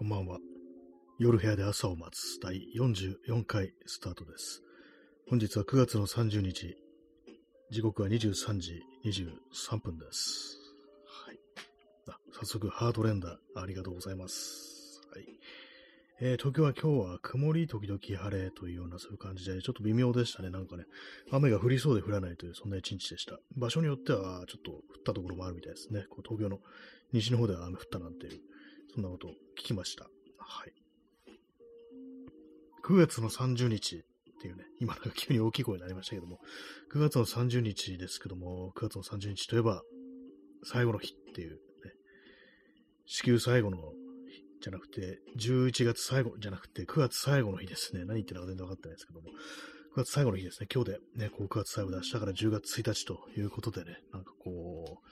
こんばんは。夜部屋で朝を待つ第44回スタートです。本日は9月の30日、時刻は23時23分です。はい。あ早速、ハートレンダー、ありがとうございます。はい。えー、東京は今日は曇り時々晴れというようなそういう感じで、ちょっと微妙でしたね。なんかね、雨が降りそうで降らないという、そんな一日でした。場所によっては、ちょっと降ったところもあるみたいですね。こう東京の西の方では雨降ったなんていう、そんなことを聞きました。はい。9月の30日っていうね、今なんか急に大きい声になりましたけども、9月の30日ですけども、9月の30日といえば、最後の日っていうね、支給最後の日じゃなくて、11月最後じゃなくて、9月最後の日ですね。何言ってるのか全然分かってないですけども、9月最後の日ですね。今日でね、こう9月最後で明日から10月1日ということでね、なんかこう、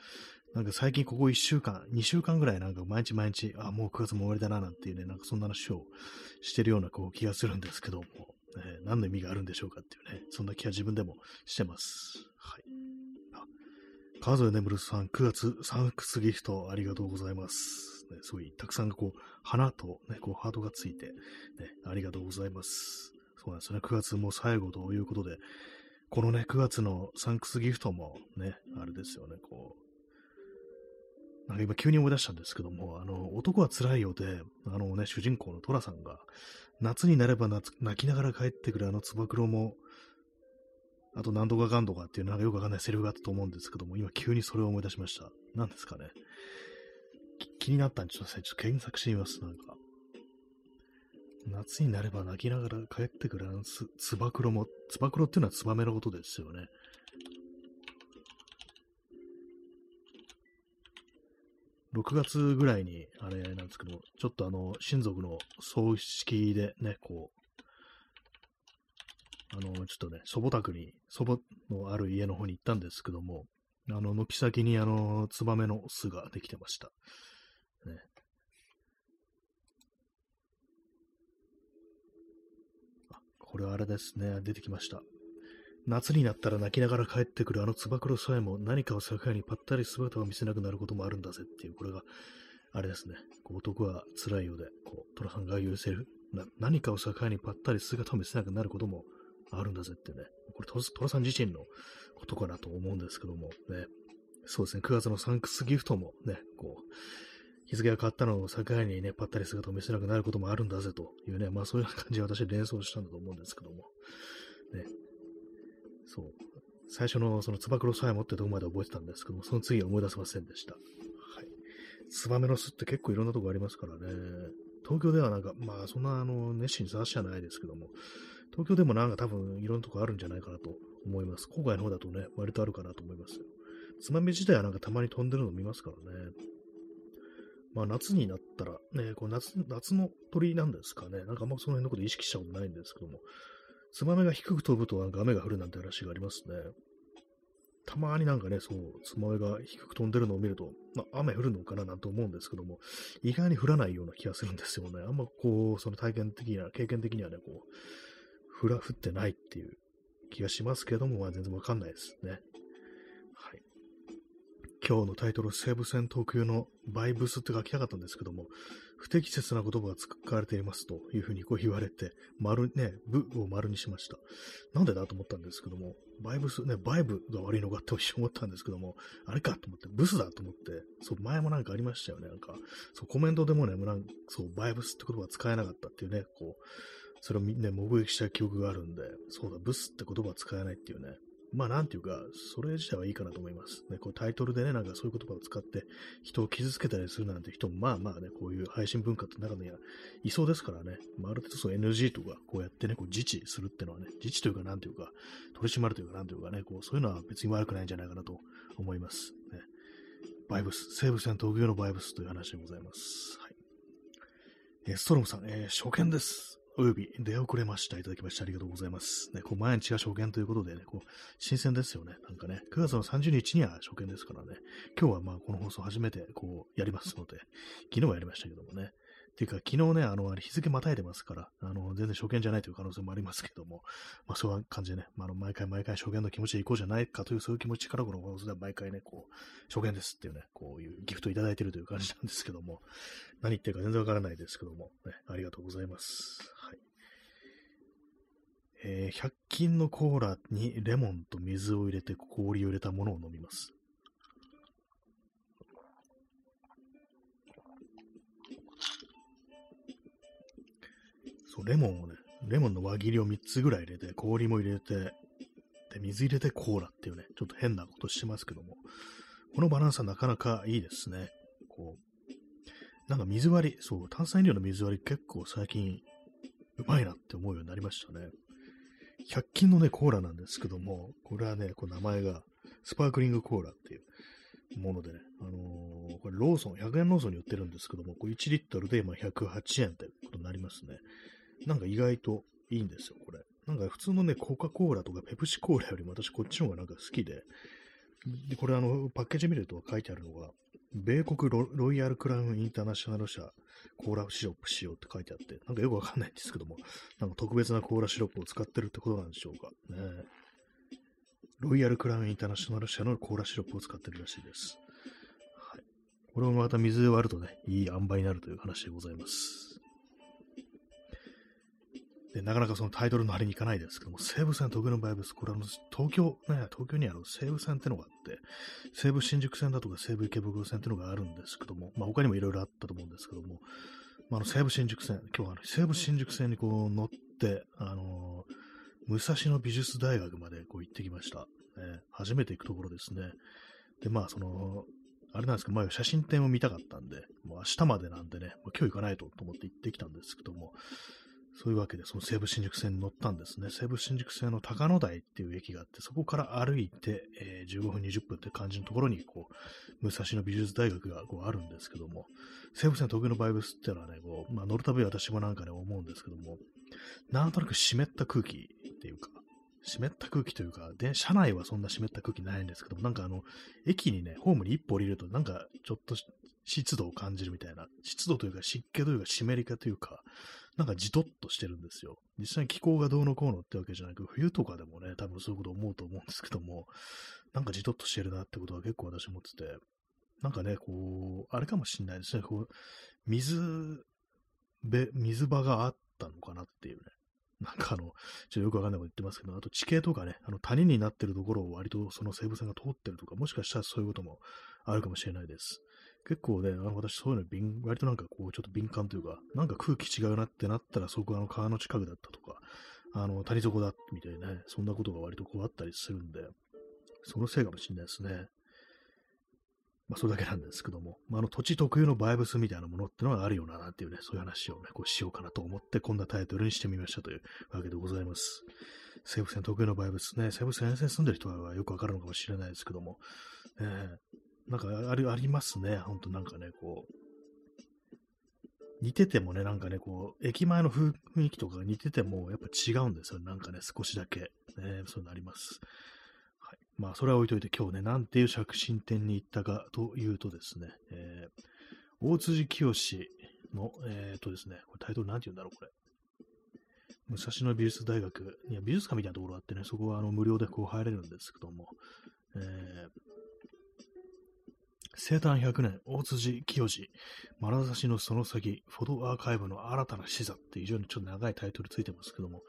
なんか最近ここ1週間、2週間ぐらいなんか毎日毎日、あ、もう9月も終わりだななんていうね、なんかそんな話をしてるようなこう気がするんですけども、えー、何の意味があるんでしょうかっていうね、そんな気は自分でもしてます。はい。あ、川添眠さん、9月サンクスギフトありがとうございます。ね、すごい、たくさんこう、花とね、こう、ハートがついて、ね、ありがとうございます。そうなんですね、9月も最後ということで、このね、9月のサンクスギフトもね、あれですよね、こう、なんか今急に思い出したんですけども、あの、男は辛いようで、あのね、主人公のトラさんが、夏になれば泣きながら帰ってくるあのつば九郎も、あと何度かかんとかっていうなんかよくわかんないセリフがあったと思うんですけども、今急にそれを思い出しました。何ですかね。気になったんで、ちょっとちょっと検索してみます、なんか。夏になれば泣きながら帰ってくるあの、つば九郎も、つば九郎っていうのはツバメのことですよね。6月ぐらいに、あれなんですけど、ちょっとあの、親族の葬式でね、こう、あの、ちょっとね、祖母宅に、祖母のある家の方に行ったんですけども、あの、軒先にあの、ツバメの巣ができてました。ね。あ、これはあれですね、出てきました。夏になったら泣きながら帰ってくるあのつば九郎さえも何かを境にぱったり姿を見せなくなることもあるんだぜっていう、これが、あれですね、こう男は辛いようで、こう、虎さんが言うセリフ、何かを境にぱったり姿を見せなくなることもあるんだぜってね、これ虎さん自身のことかなと思うんですけども、ね、そうですね、9月のサンクスギフトもね、こう、日付が変わったのを境にね、ぱったり姿を見せなくなることもあるんだぜというね、まあそういう感じで私連想したんだと思うんですけども、ね、そう。最初のそのつば九郎さえもってどこまで覚えてたんですけども、その次は思い出せませんでした。はい。ツバメの巣って結構いろんなとこありますからね。東京ではなんか、まあそんなあの熱心に探しじゃないですけども、東京でもなんか多分いろんなとこあるんじゃないかなと思います。郊外の方だとね、割とあるかなと思いますよ。ツバメ自体はなんかたまに飛んでるの見ますからね。まあ夏になったら、ね、こう夏夏の鳥なんですかね。なんかあんまその辺のこと意識したことないんですけども、ツバメが低く飛ぶとなんか雨が降るなんて話がありますね。たまになんかね、そう、ツバメが低く飛んでるのを見ると、まあ、雨降るのかななんて思うんですけども、意外に降らないような気がするんですよね。あんまこう、その体験的な、経験的にはね、こう、降ら、降ってないっていう気がしますけども、まあ全然わかんないですね。はい。今日のタイトル、西武戦特有のバイブスって書きたかったんですけども、不適切な言葉が使われていますというふうにこう言われて、丸ね、部を丸にしました。なんでだと思ったんですけども、バイブス、ね、バイブが悪いのかって思ったんですけども、あれかと思って、ブスだと思って、そう、前もなんかありましたよね。なんか、そう、コメントでもね、なんそう、バイブスって言葉は使えなかったっていうね、こう、それをみんな目撃した記憶があるんで、そうだ、ブスって言葉は使えないっていうね、まあなんていうか、それ自体はいいかなと思います。ね、こうタイトルでね、なんかそういう言葉を使って人を傷つけたりするなんて人もまあまあね、こういう配信文化って中にはいそうですからね、まあ、ある程度そう NG とかこうやってね、こう自治するっていうのはね、自治というかなんていうか、取り締まるというかなんていうかね、こうそういうのは別に悪くないんじゃないかなと思います。ね、バイブス、西武線特有のバイブスという話でございます。はい。えストロムさん、えー、初見です。および出遅れました。いただきましてありがとうございます。ね、こう毎日が初見ということでね、こう、新鮮ですよね。なんかね、9月の30日には初見ですからね、今日はまあこの放送初めてこうやりますので、昨日はやりましたけどもね、っていうか、昨日ね、あの、日付またいでますから、あの、全然初見じゃないという可能性もありますけども、まあ、そういう感じでね、まあ、あの、毎回毎回初見の気持ちでいこうじゃないかという、そういう気持ちからこの放送では毎回ね、こう、初見ですっていうね、こういうギフトをいただいてるという感じなんですけども、何言ってるか全然わからないですけども、ね、ありがとうございます。えー、100均のコーラにレモンと水を入れて氷を入れたものを飲みます。そう、レモンをね、レモンの輪切りを3つぐらい入れて、氷も入れて、で、水入れてコーラっていうね、ちょっと変なことしてますけども、このバランスはなかなかいいですね。こう、なんか水割り、そう、炭酸飲料の水割り結構最近うまいなって思うようになりましたね。100均のね、コーラなんですけども、これはね、こう名前がスパークリングコーラっていうものでね、あのー、これローソン、100円ローソンに売ってるんですけども、これ1リットルで今108円ってことになりますね。なんか意外といいんですよ、これ。なんか普通のね、コカ・コーラとかペプシコーラよりも私こっちの方がなんか好きで、で、これあの、パッケージ見ると書いてあるのが、米国ロイヤルクラウンインターナショナル社コーラシロップ使用って書いてあって、なんかよくわかんないんですけども、なんか特別なコーラシロップを使ってるってことなんでしょうか。ね、ロイヤルクラウンインターナショナル社のコーラシロップを使ってるらしいです。はい。これもまた水で割るとね、いい塩梅になるという話でございます。で、なかなかそのタイトルのあれに行かないですけども、西武線特有のバイブス、これあの、東京、ね、東京にある西武線ってのがあって、西武新宿線だとか西武池袋線ってのがあるんですけども、まあ他にもいろいろあったと思うんですけども、まあ、あの西武新宿線、今日はあの西武新宿線にこう乗って、あのー、武蔵野美術大学までこう行ってきました。ね、初めて行くところですね。で、まあその、あれなんですけど、前写真展を見たかったんで、もう明日までなんでね、もう今日行かないとと思って行ってきたんですけども、そういうわけで、その西武新宿線に乗ったんですね。西武新宿線の高野台っていう駅があって、そこから歩いて、えー、15分、20分って感じのところに、こう、武蔵野美術大学がこうあるんですけども、西武線特有のバイブスっていうのはね、こう、まあ、乗るたび私もなんかね、思うんですけども、なんとなく湿った空気っていうか、湿った空気というか、で、車内はそんな湿った空気ないんですけども、なんかあの、駅にね、ホームに一歩降りると、なんかちょっと湿度を感じるみたいな、湿度というか湿気というか湿り気というか、なんかじとっとしてるんですよ。実際に気候がどうのこうのってわけじゃなく、冬とかでもね、多分そういうこと思うと思うんですけども、なんかじとっとしてるなってことは結構私思ってて、なんかね、こう、あれかもしんないですね、こう、水べ、水場があったのかなっていうね。なんかあの、ちょっとよくわかんないこと言ってますけど、あと地形とかね、あの谷になってるところを割とその西武線が通ってるとか、もしかしたらそういうこともあるかもしれないです。結構ね、あの私そういうの敏、割となんかこう、ちょっと敏感というか、なんか空気違うなってなったら、そこあの川の近くだったとか、あの、谷底だみたいなね、そんなことが割とこうあったりするんで、そのせいかもしれないですね。まあ、それだけなんですけども、まあ、あの土地特有のバイブスみたいなものってのがあるよな、なんていうね、そういう話をね、こうしようかなと思って、こんなタイトルにしてみましたというわけでございます。西武線特有のバイブスね、西武線沿線住んでる人はよくわかるのかもしれないですけども、えー、なんかありありますね。ほんとなんかね、こう。似ててもね、なんかね、こう、駅前の雰囲気とかが似てても、やっぱ違うんですよ。なんかね、少しだけ。ね、そうなります。はい。まあ、それは置いといて、今日ね、なんていう着信店に行ったかというとですね、えー、大辻清の、えっ、ー、とですね、これタイトルなんて言うんだろう、これ。武蔵野美術大学、いや、美術館みたいなところがあってね、そこはあの無料でこう入れるんですけども、えー、生誕100年、大辻清治、眼差しのその先、フォトアーカイブの新たな視座って非常にちょっと長いタイトルついてますけども、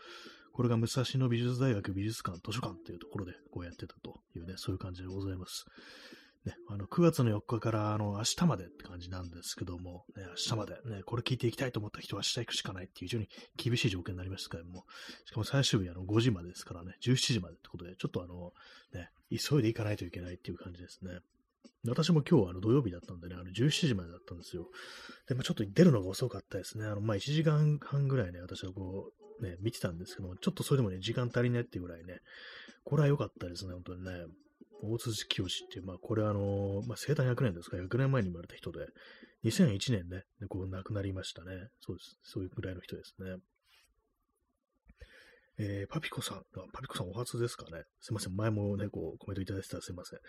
これが武蔵野美術大学美術館図書館っていうところでこうやってたというね、そういう感じでございます。ね、あの9月の4日からあの明日までって感じなんですけども、ね、明日まで、ね、これ聞いていきたいと思った人は明日行くしかないっていう非常に厳しい条件になりましたけども、しかも最終日あの5時までですからね、17時までってことで、ちょっとあの、ね、急いで行かないといけないっていう感じですね。私も今日はあの土曜日だったんでね、あの17時までだったんですよ。で、まあ、ちょっと出るのが遅かったですね。あの、まあ、1時間半ぐらいね、私はこう、ね、見てたんですけども、ちょっとそれでもね、時間足りないっていうぐらいね、これは良かったですね、本当にね。大辻清っていう、まあ、これはあの、まあ、生誕100年ですか、100年前に生まれた人で、2001年ね、こう亡くなりましたね。そうです。そういうぐらいの人ですね。えー、パピコさん、パピコさんお初ですかね。すいません。前もね、こう、コメントいただいてたらすいません。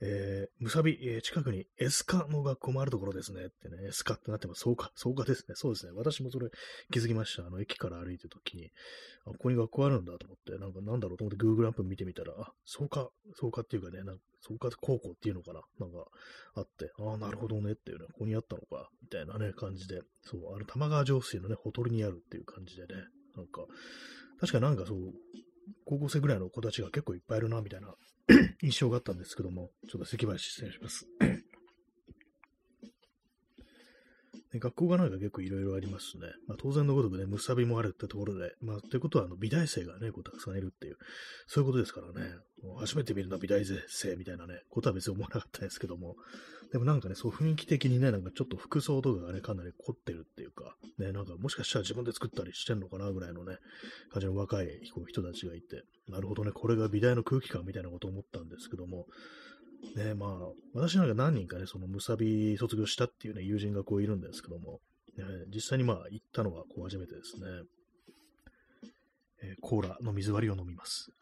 えー、むさび、えー、近くにエスカの学校もあるところですね。ってね、エスカってなってます。そうか、そうかですね。そうですね。私もそれ気づきました。あの、駅から歩いてるときに、あ、ここに学校あるんだと思って、なんかなんだろうと思って Google アップ見てみたら、あ、そうか、そうかっていうかね、なんか、そうか高校っていうのかななんかあって、ああ、なるほどねっていうね、ここにあったのか、みたいなね、感じで、そう、あの、玉川上水のね、ほとりにあるっていう感じでね、なんか、確かなんかそう、高校生ぐらいの子たちが結構いっぱいいるな、みたいな 印象があったんですけども、ちょっと咳払い失礼します。ね、学校がなんか結構いろいろありますね。まあ、当然のごとくね、むさびもあるってところで、まあ、ということは、あの、美大生がね、こうたくさんいるっていう、そういうことですからね、もう初めて見るのは美大生みたいなね、ことは別に思わなかったですけども、でもなんかね、そう雰囲気的にね、なんかちょっと服装とかがね、かなり凝ってるっていうか、ね、なんかもしかしたら自分で作ったりしてんのかなぐらいのね、感じの若い人たちがいて、なるほどね、これが美大の空気感みたいなことを思ったんですけども、ね、まあ、私なんか何人かね、そのむさび卒業したっていうね、友人がこういるんですけども、ね、実際にまあ行ったのはこう初めてですね。えー、コーラの水割りを飲みます。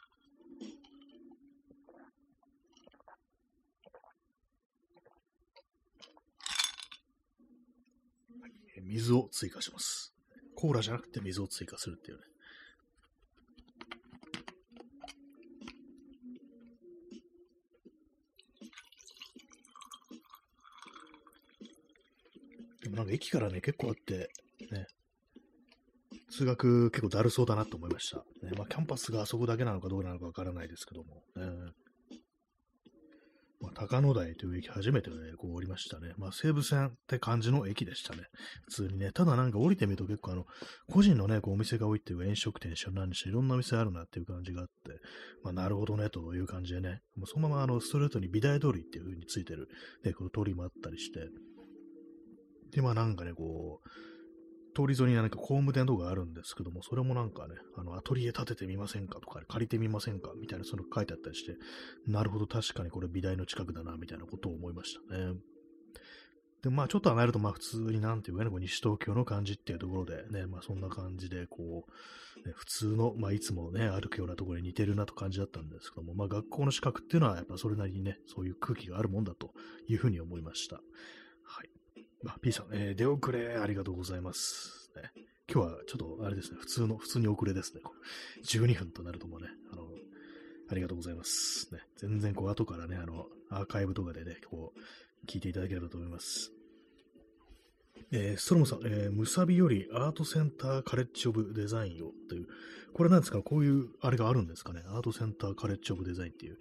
水を追加します。コーラじゃなくて水を追加するっていうね。でもなんか駅からね、結構あって、ね、通学結構だるそうだなと思いました。ね、まあ、キャンパスがあそこだけなのかどうなのかわからないですけども、ね、高野台という駅初めてね、こう降りましたね。まあ、西武線って感じの駅でしたね。普通にね。ただなんか降りてみると結構あの、個人のね、こうお店が多いっていうか飲食店しろ何にしろいろんなお店あるなっていう感じがあって、まあ、なるほどね、という感じでね。もうそのままあの、ストレートに美大通りっていう風についてる、ね、この通りもあったりして、で、まあなんかね、こう、通り沿いになんか工務店とかあるんですけども、それもなんかね、あの、アトリエ建ててみませんかとか、借りてみませんかみたいな、その書いてあったりして、なるほど、確かにこれ美大の近くだな、みたいなことを思いましたね。で、まあ、ちょっと離れると、まあ、普通になんていうかね、こう西東京の感じっていうところでね、まあ、そんな感じで、こう、ね、普通の、まあ、いつもね、歩くようなところに似てるなと感じだったんですけども、まあ、学校の資格っていうのは、やっぱそれなりにね、そういう空気があるもんだというふうに思いました。はい。あ、P さん、えー、出遅れありがとうございます。ね、今日はちょっとあれですね、普通の、普通に遅れですね。12分となるともね、あの、ありがとうございます。ね、全然こう後からね、あの、アーカイブとかでね、こう、聞いていただければと思います。えー、ストロムさん、えー、ムサビよりアートセンターカレッジオブデザインをという、これなんですか？こういう、あれがあるんですかね？アートセンターカレッジオブデザインっていう。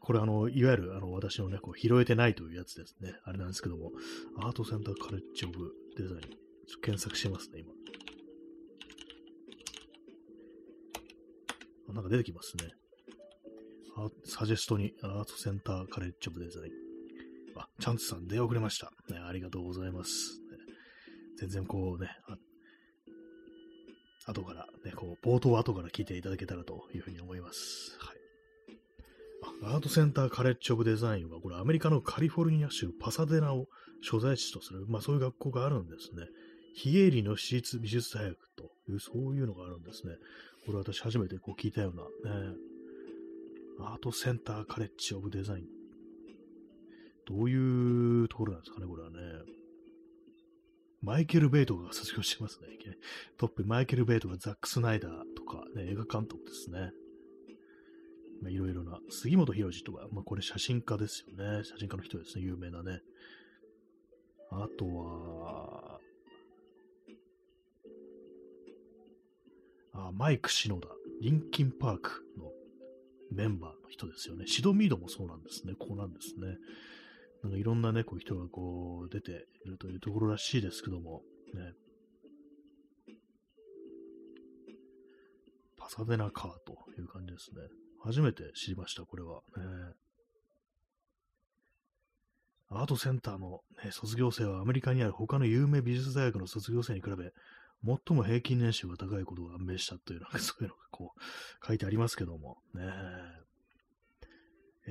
これあの、いわゆるあの私のね、こう拾えてないというやつですね。あれなんですけども、アートセンターカレッジオブデザイン。検索してますね、今。あなんか出てきますね。サジェストにアートセンターカレッジオブデザイン。あ、チャンスさん出遅れました。ね、ありがとうございます。ね、全然こうね、後からね、こう、冒頭後から聞いていただけたらというふうに思います。はい。アートセンターカレッジオブデザインは、これアメリカのカリフォルニア州パサデナを所在地とする、まあそういう学校があるんですね。非営利の私立美術大学という、そういうのがあるんですね。これ私初めてこう聞いたような、ね、アートセンターカレッジオブデザイン。どういうところなんですかね、これはね。マイケル・ベイトが卒業してますね。トップ、マイケル・ベイトがザック・スナイダーとか、ね、映画監督ですね。まあ、いろいろな、杉本博司とか、まあ、これ写真家ですよね。写真家の人ですね、有名なね。あとは、あマイク・シノダ、リンキン・パークのメンバーの人ですよね。シドミードもそうなんですね。こうなんですね。なんかいろんなね、こう人がこう出ているというところらしいですけども、ね。パサデナカーという感じですね。初めて知りました、これは。ね、アートセンターの、ね、卒業生はアメリカにある他の有名美術大学の卒業生に比べ、最も平均年収が高いことが判明したという、なんかそういうのがこう書いてありますけども、ね。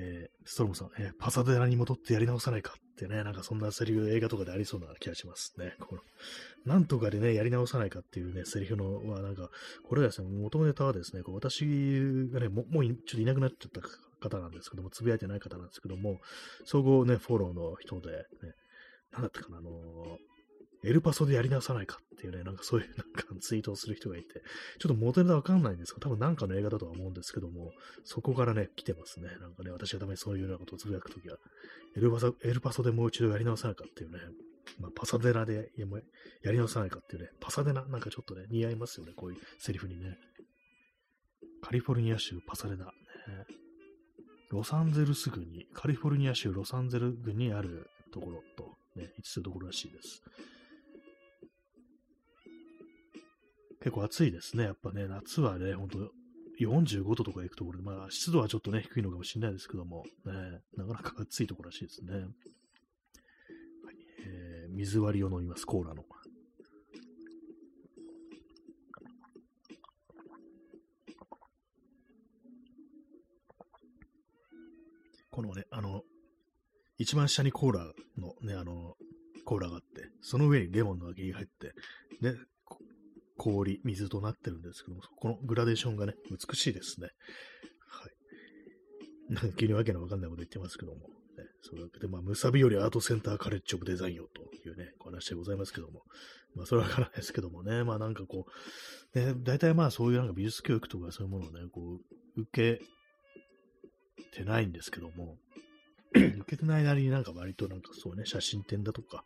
えー、ストロムさん、えー、パサデラに戻ってやり直さないかってね、なんかそんなセリフ映画とかでありそうな気がしますね。このなんとかでね、やり直さないかっていうね、セリフのは、なんか、これはですね、元ネタはですね、こう私がね、ももうちょっといなくなっちゃった方なんですけども、つぶやいてない方なんですけども、総合ね、フォローの人で、ね、なんだったかな、あのーエルパソでやり直さないかっていうね、なんかそういうなんかツイートをする人がいて、ちょっと元ネタわかんないんですが、多分なんかの映画だとは思うんですけども、そこからね、来てますね。なんかね、私がたまにそういうようなことをつぶやくときは、エルパソ、エルパソでもう一度やり直さないかっていうね、まあ、パサデナでやり直さないかっていうね、パサデナ？なんかちょっとね、似合いますよね、こういうセリフにね。カリフォルニア州パサデナ、ね。ロサンゼルス郡に、カリフォルニア州ロサンゼル郡にあるところと、ね、位置するところらしいです。結構暑いですね。やっぱね、夏はね、ほんと45度とか行くところで、まあ湿度はちょっとね、低いのかもしれないですけども、ね、なかなか暑いところらしいですね。はいえー、水割りを飲みます、コーラの。このね、あの、一番下にコーラのね、あの、コーラがあって、その上にレモンの揚げが入って、で、氷、水となってるんですけども、このグラデーションがね、美しいですね。はい。なんか急にわけのわかんないこと言ってますけども、ね、それだけで、まあ、ムサビよりアートセンターカレッジオブデザインよというね、お話でございますけども、まあ、それはわからないですけどもね、まあなんかこう、ね、大体まあそういうなんか美術教育とかそういうものをね、こう、受けてないんですけども、受けてないなりになんか割となんかそうね、写真展だとか、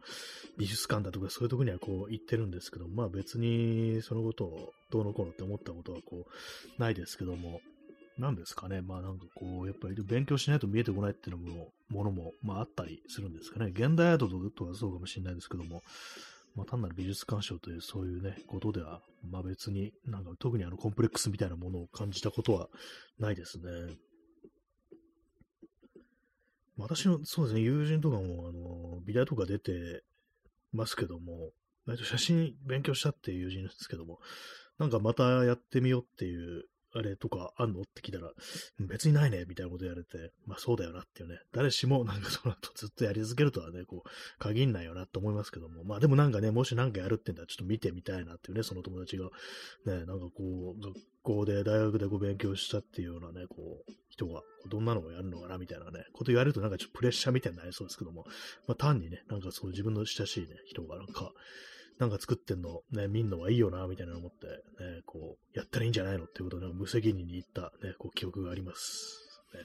美術館だとかそういうとこにはこう行ってるんですけど、まあ別にそのことをどうのこうのって思ったことはこう、ないですけども、なんですかね、まあなんかこう、やっぱり勉強しないと見えてこないっていうのも、ものも、まああったりするんですかね。現代アートとはそうかもしれないですけども、まあ単なる美術鑑賞というそういうね、ことでは、まあ別になんか特にあのコンプレックスみたいなものを感じたことはないですね。私の、そうですね、友人とかも、あの、ビデオとか出てますけども、割と写真勉強したっていう友人ですけども、なんかまたやってみようっていうあれ？とかあんの？って聞いたら、別にないね、みたいなこと言われて、まあそうだよなっていうね、誰しもなんかその後ずっとやり続けるとはね、こう、限んないよなって思いますけども、まあでもなんかね、もしなんかやるってんだらちょっと見てみたいなっていうね、その友達が、ね、なんかこう、学校で、大学でこう勉強したっていうようなね、こう、人がどんなのをやるのかなみたいなね、こと言われるとなんかちょっとプレッシャーみたいになりそうですけども、まあ単にね、なんかそう自分の親しいね、人がなんか、なんか作ってんの、ね、見んのはいいよな、みたいな思って、ね、こう、やったらいいんじゃないのっていうことで、無責任に言った、ね、こう、記憶があります。ね、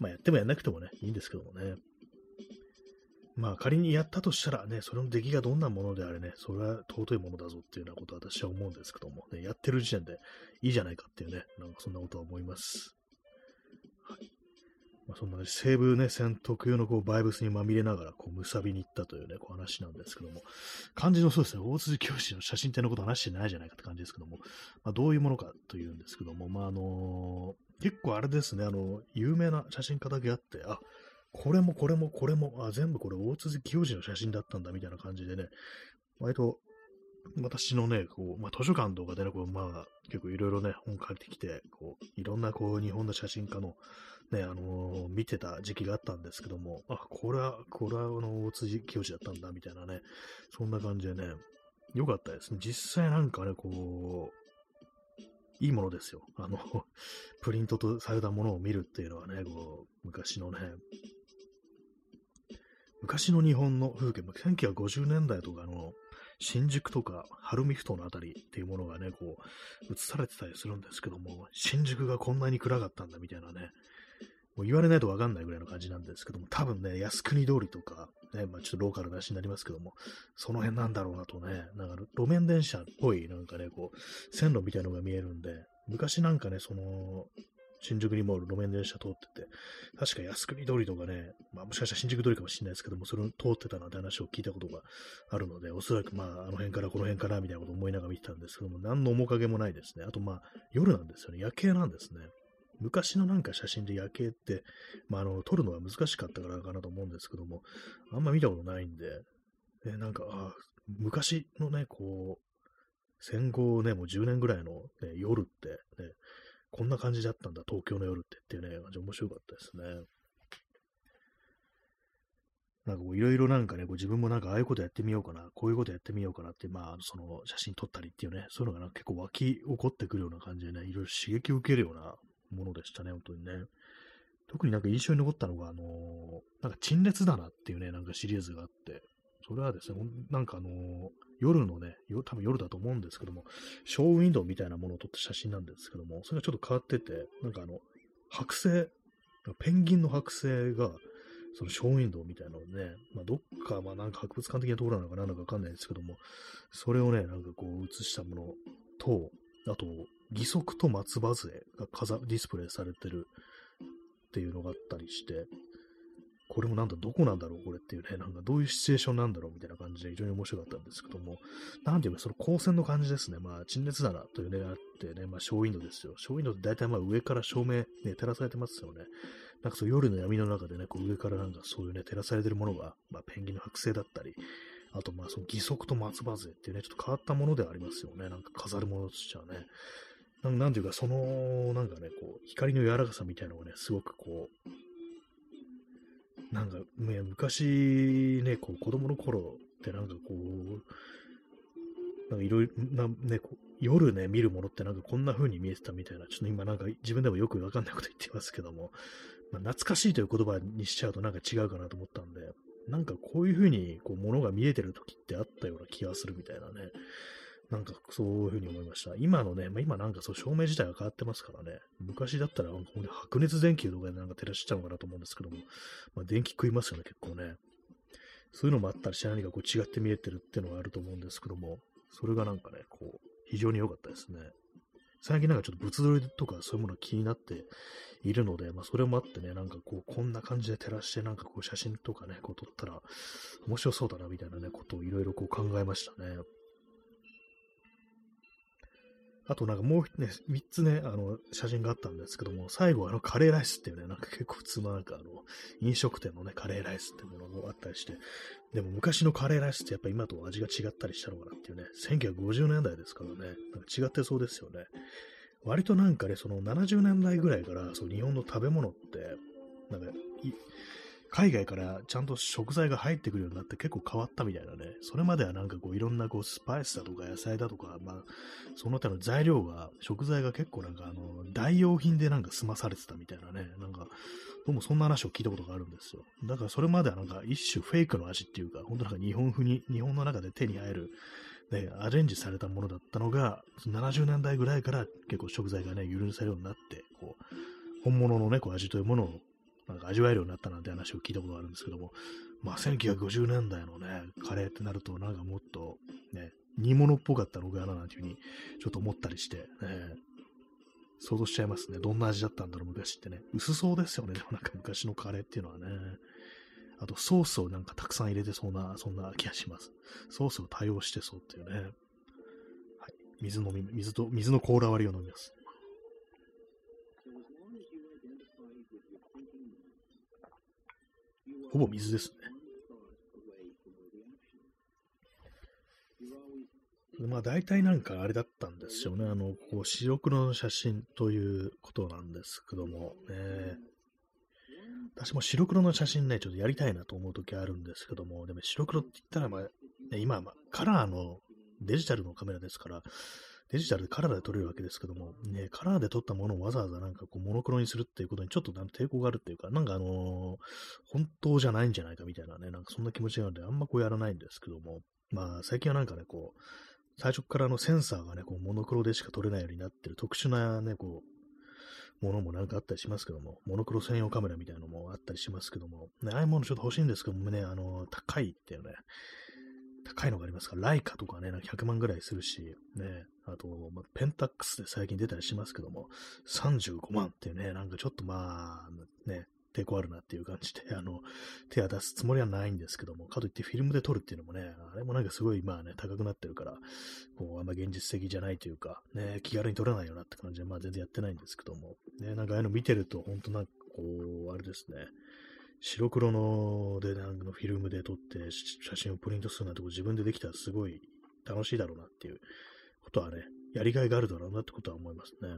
まあ、やってもやんなくてもね、いいんですけどもね。まあ、仮にやったとしたらね、それの出来がどんなものであれね、それは尊いものだぞっていうようなことは私は思うんですけども、ね、やってる時点でいいじゃないかっていうね、なんかそんなことは思います。まあ、そんな西部ね、戦特有のこうバイブスにまみれながら、こう、むさびに行ったというね、こう話なんですけども、漢字のそうですね、大辻教師の写真展のこと話してないじゃないかって感じですけども、まあ、どういうものかというんですけども、まあ、あのー、結構あれですね、あの、有名な写真家だけあって、あ、これもこれもこれも、あ、全部これ大辻清治の写真だったんだみたいな感じでね、割と私のね、こう、まあ、図書館とかでね、こう、まあ、結構いろいろね、本借りてきて、こう、いろんなこう、日本の写真家のね、あのー、見てた時期があったんですけども、あ、これは、これは、あの、大辻清だったんだ、みたいなね、そんな感じでね、よかったですね。実際なんかね、こう、いいものですよ。あの、プリントとされたものを見るっていうのはね、こう、昔のね、昔の日本の風景、1950年代とかの新宿とか晴海ふ頭のあたりっていうものがね、こう、映されてたりするんですけども、新宿がこんなに暗かったんだみたいなね、もう言われないとわかんないぐらいの感じなんですけども、多分ね、靖国通りとか、ね、まあちょっとローカルな話になりますけども、その辺なんだろうなとね、なんか路面電車っぽい、なんかね、こう、線路みたいなのが見えるんで、昔なんかね、その、新宿にも路面電車通ってて、確か靖国通りとかね、まあもしかしたら新宿通りかもしれないですけども、それを通ってたなんて話を聞いたことがあるので、おそらくまああの辺からこの辺からみたいなことを思いながら見てたんですけども、何の面影もないですね。あとまあ夜なんですよね。夜景なんですね。昔のなんか写真で夜景って、まあ、あの、撮るのが難しかったからかなと思うんですけども、あんま見たことないんで、ね、なんか、あ昔のね、こう、戦後ね、もう10年ぐらいの、ね、夜って、ね、こんな感じだったんだ、東京の夜ってっていうね、面白かったですね。なんかこういろいろなんかね、こう自分もなんかああいうことやってみようかな、こういうことやってみようかなって、まあ、その写真撮ったりっていうね、そういうのがな結構湧き起こってくるような感じでね、いろいろ刺激を受けるようなものでしたね、本当にね。特になんか印象に残ったのが、あのー、なんか陳列棚っていうね、なんかシリーズがあって、それはですね、なんかあのー、夜のね、多分夜だと思うんですけども、ショーウィンドウみたいなものを撮った写真なんですけども、それがちょっと変わってて、なんかあの、剥製、ペンギンの剥製が、そのショーウィンドウみたいなのをね、まあ、どっか、まあ、なんか博物館的なところなのかなのかわかんないですけども、それをね、なんかこう映したものと、あと、義足と松葉杖が飾ディスプレイされてるっていうのがあったりして、これもなんだ、どこなんだろう、これっていうね、なんかどういうシチュエーションなんだろうみたいな感じで非常に面白かったんですけども、なんていうか、その光線の感じですね。まあ、陳列棚というね、あってね、まあ、ショーウィンドですよ。ショーウィンドウって大体まあ上から照明、ね、照らされてますよね。なんかそう夜の闇の中でね、こう上からなんかそういうね、照らされてるものが、まあ、ペンギンの剥製だったり、あとまあその義足と松葉杖っていうね、ちょっと変わったものではありますよね。なんか飾るものとしてはね。なんていうか、その、なんかね、こう、光の柔らかさみたいなのがね、すごくこう、なんか、ね、昔ね、こう、子供の頃ってなんかこう、なんかいろいろな、ね、夜ね、見るものってなんかこんな風に見えてたみたいな、ちょっと今なんか自分でもよくわかんないこと言ってますけども、まあ、懐かしいという言葉にしちゃうとなんか違うかなと思ったんで、なんかこういう風にこう物が見えてる時ってあったような気がするみたいなね、なんかそういう風に思いました。今のね、まあ、今なんかそう照明自体が変わってますからね、昔だったら白熱電球とかでなんか照らしちゃうのかなと思うんですけども、まあ、電気食いますよね、結構ね。そういうのもあったりして何かこう違って見えてるっていうのがあると思うんですけども、それがなんかね、こう、非常に良かったですね。最近なんかちょっと物撮りとかそういうもの気になっているので、まあそれもあってね、なんかこう、こんな感じで照らしてなんかこう写真とかね、こう撮ったら面白そうだなみたいなね、ことをいろいろこう考えましたね。あとなんかもうね、3つね、あの、写真があったんですけども、最後あのカレーライスっていうね、なんか結構普通のなんかあの、飲食店のね、カレーライスっていうものがあったりして、でも昔のカレーライスってやっぱ今と味が違ったりしたのかなっていうね、1950年代ですからね、なんか違ってそうですよね。割となんかね、その70年代ぐらいから、そう日本の食べ物って、なんか海外からちゃんと食材が入ってくるようになって結構変わったみたいなね。それまではなんかこういろんなこうスパイスだとか野菜だとか、まあ、その他の材料が、食材が結構なんかあの、代用品でなんか済まされてたみたいなね。なんか、どうもそんな話を聞いたことがあるんですよ。だからそれまではなんか一種フェイクの味っていうか、本当なんか日本風に、日本の中で手に入る、ね、アレンジされたものだったのが、70年代ぐらいから結構食材がね、許されるようになって、こう、本物のね、こう味というものをなんか味わえるようになったなんて話を聞いたことがあるんですけども、まあ、1950年代のね、カレーってなると、なんかもっと、ね、煮物っぽかったのかななんていうふうに、ちょっと思ったりして、ね、想像しちゃいますね。どんな味だったんだろう、昔ってね。薄そうですよね、でもなんか昔のカレーっていうのはね。あと、ソースをなんかたくさん入れてそうな、そんな気がします。ソースを多用してそうっていうね。はい。水飲み、水と、水のコーラ割りを飲みます。ほぼ水ですね。まあ大体なんかあれだったんですよね。あの、こう白黒の写真ということなんですけども、ね、私も白黒の写真ね、ちょっとやりたいなと思うときあるんですけども、でも白黒って言ったら、まあ、ね、今は、カラーのデジタルのカメラですから、デジタルでカラーで撮れるわけですけども、ね、カラーで撮ったものをわざわざなんかこうモノクロにするっていうことにちょっと抵抗があるっていうか、なんかあのー、本当じゃないんじゃないかみたいなね、なんかそんな気持ちがあるんで、あんまこうやらないんですけども、まあ最近はなんかね、こう、最初からのセンサーがね、こうモノクロでしか撮れないようになってる特殊なね、こう、ものもなんかあったりしますけども、モノクロ専用カメラみたいなのもあったりしますけども、ね、ああいうものちょっと欲しいんですけどもね、あの、高いっていうね、高いのがありますから、ライカとかね、なんか100万ぐらいするし、ね、あと、まあ、ペンタックスで最近出たりしますけども、35万っていうね、なんかちょっとまあ、ね、抵抗あるなっていう感じで、あの、手は出すつもりはないんですけども、かといってフィルムで撮るっていうのもね、あれもなんかすごいまあね、高くなってるから、こう、あんま現実的じゃないというか、ね、気軽に撮れないよなって感じで、まあ全然やってないんですけども、ね、なんかああいうの見てると、本当なんかこう、あれですね、白黒ので、なんかのフィルムで撮って写真をプリントするなんて自分でできたらすごい楽しいだろうなっていうことはね、やりがいがあるだろうなってことは思いますね。は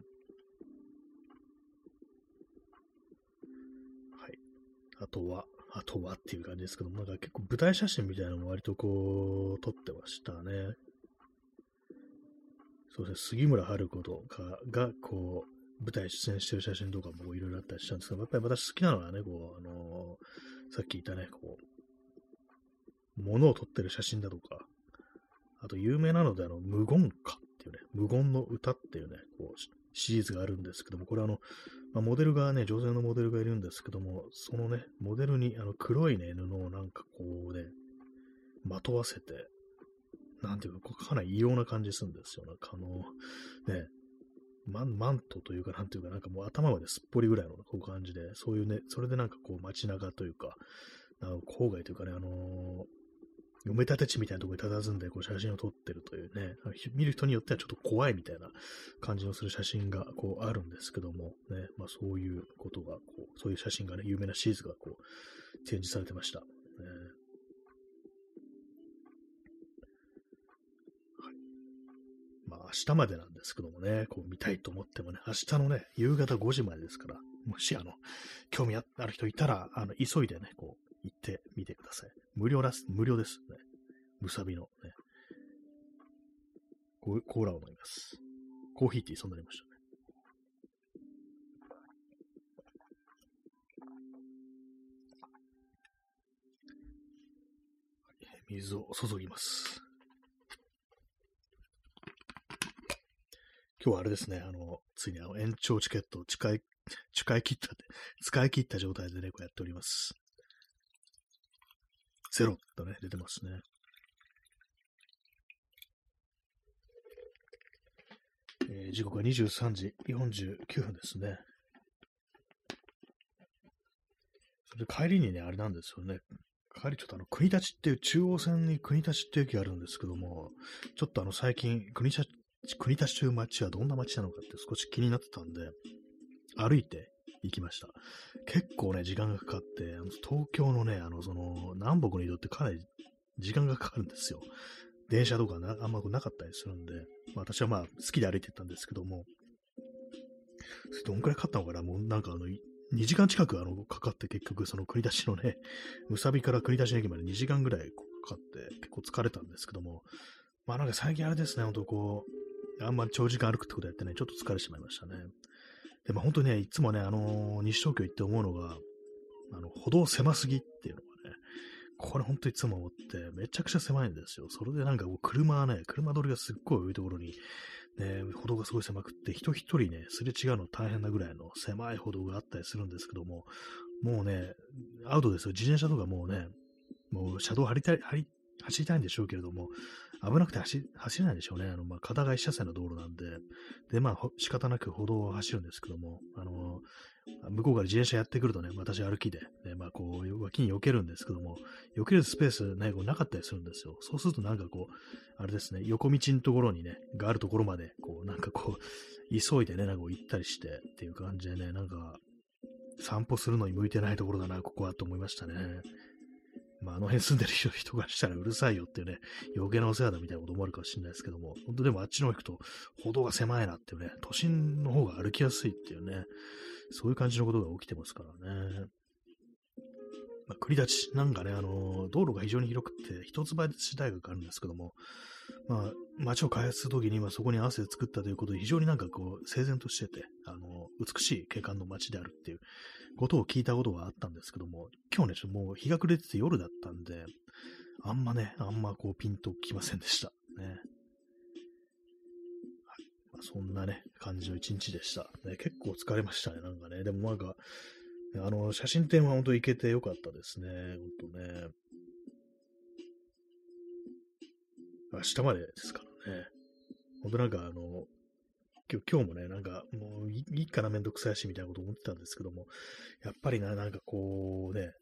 い。あとは、あとはっていう感じですけども、なんか結構舞台写真みたいなのも割とこう、撮ってましたね。そうですね、杉村春子とかが、こう、舞台出演してる写真とかもいろいろあったりしたんですけど、やっぱり私好きなのはね、こう、あのー、さっき言ったね、こう、物を撮ってる写真だとか、あと有名なので、あの、無言歌っていうね、無言の歌っていうね、こう、シリーズがあるんですけども、これあの、まあ、モデルがね、女性のモデルがいるんですけども、そのね、モデルにあの黒いね、布をなんかこうね、まとわせて、なんていうか、かなり異様な感じするんですよ。なんかあの、ね、マンマントというか、なんていうか、なんかもう頭まですっぽりぐらいのこう感じで、そういうね、それでなんかこう街中というか、あの郊外というかね、あのー、埋め立て地みたいなところに佇んでこう写真を撮ってるというね、見る人によってはちょっと怖いみたいな感じのする写真がこうあるんですけども、ね、まあそういうことがこう、そういう写真がね、有名なシリーズがこう、展示されてました。ねまあ明日までなんですけどもね、こう見たいと思ってもね、明日のね、夕方5時までですから、もしあの、興味ある人いたら、あの、急いでね、こう、行ってみてください。無料です、無料ですね。むさびのね。コーラを飲みます。コーヒーティーそんなにましたね。水を注ぎます。今日はあれですね、あの、ついにあの延長チケットを使い、使い切ったって、使い切った状態でね、こうやっております。ゼロとね、出てますね。えー、時刻は23時49分ですね。それで帰りにね、あれなんですよね。帰りちょっとあの、国立っていう中央線に国立っていう駅があるんですけども、ちょっとあの、最近、国立、国立という街はどんな街なのかって少し気になってたんで、歩いて行きました。結構ね、時間がかかって、東京のね、あの、その、南北の移動ってかなり時間がかかるんですよ。電車とかなあんまなかったりするんで、まあ、私はまあ好きで歩いてったんですけども、どんくらいかかったのかな？もうなんかあの、2時間近くあのかかって結局その繰り出しのね、むさびから繰り出し駅まで2時間ぐらいかかって結構疲れたんですけども、まあなんか最近あれですね、ほんとこう、あんまり長時間歩くってことやってね、ちょっと疲れてしまいましたね。でも本当にね、いつもね、あのー、西東京行って思うのが、あの、歩道狭すぎっていうのがね、これ本当いつも思って、めちゃくちゃ狭いんですよ。それでなんかこう車はね、車通りがすっごい多いところに、ね、歩道がすごい狭くって、人一人ね、すれ違うの大変なぐらいの狭い歩道があったりするんですけども、もうね、アウトですよ。自転車とかもうね、もう車道張りたい、張り、走りたいんでしょうけれども、危なくて走走れないでしょうね。あの、まあ、片側一車線の道路なんで、で、まあ、仕方なく歩道を走るんですけども、あの、向こうから自転車やってくるとね、私歩きで、ね、まあ、こう、脇に避けるんですけども、避けるスペースね、こうなかったりするんですよ。そうするとなんかこう、あれですね、横道のところにね、があるところまで、こう、なんかこう、急いでね、なんか行ったりしてっていう感じでね、なんか、散歩するのに向いてないところだな、ここはと思いましたね。まあ、あの辺住んでる 人がしたらうるさいよっていうね、余計なお世話だみたいなこと思われるかもしれないですけども、本当でもあっちの方行くと歩道が狭いなっていうね、都心の方が歩きやすいっていうね、そういう感じのことが起きてますからね。まあ、国立なんかね、あの、道路が非常に広くて、一橋大学があるんですけども、まあ、街を開発するときに、まあ、そこに合わせて作ったということで、非常になんかこう、整然としてて、あの、美しい景観の街であるっていうことを聞いたことがあったんですけども、今日ね、ちょっともう日が暮れてて夜だったんで、あんまね、あんまこうピンときませんでした。ね。はいまあ、そんなね、感じの一日でした。ね、結構疲れましたね、なんかね。でもなんか、あの、写真展は本当行けてよかったですね。本当ね。明日までですからね。本当なんかあの、今日今日もね、なんか、もういいかな、めんどくさいし、みたいなこと思ってたんですけども、やっぱりな、なんかこうね、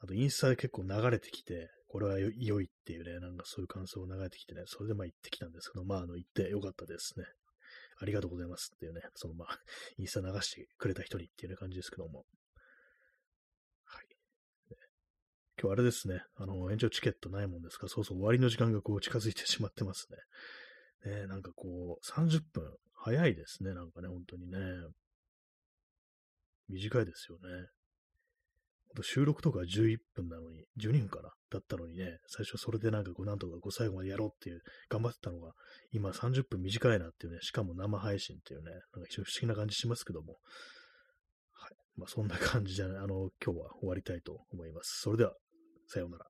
あとインスタで結構流れてきて、これは良いっていうね、なんかそういう感想を流れてきてね、それでまあ行ってきたんですけど、まああの行ってよかったですね。ありがとうございますっていうね、そのまあ、インスタ流してくれた人にっていう、ね、感じですけども。はい。今日あれですね、あの、延長チケットないもんですから、そうそう終わりの時間がこう近づいてしまってますね。ね、なんかこう、30分、早いですね、なんかね、本当にね。短いですよね。収録とか11分なのに、12分かなだったのにね、最初それでなんかこう、なんとかこう最後までやろうっていう、頑張ってたのが、今30分短いなっていうね、しかも生配信っていうね、なんか非常に不思議な感じしますけども、はい。まあそんな感じで、あの、今日は終わりたいと思います。それでは、さようなら。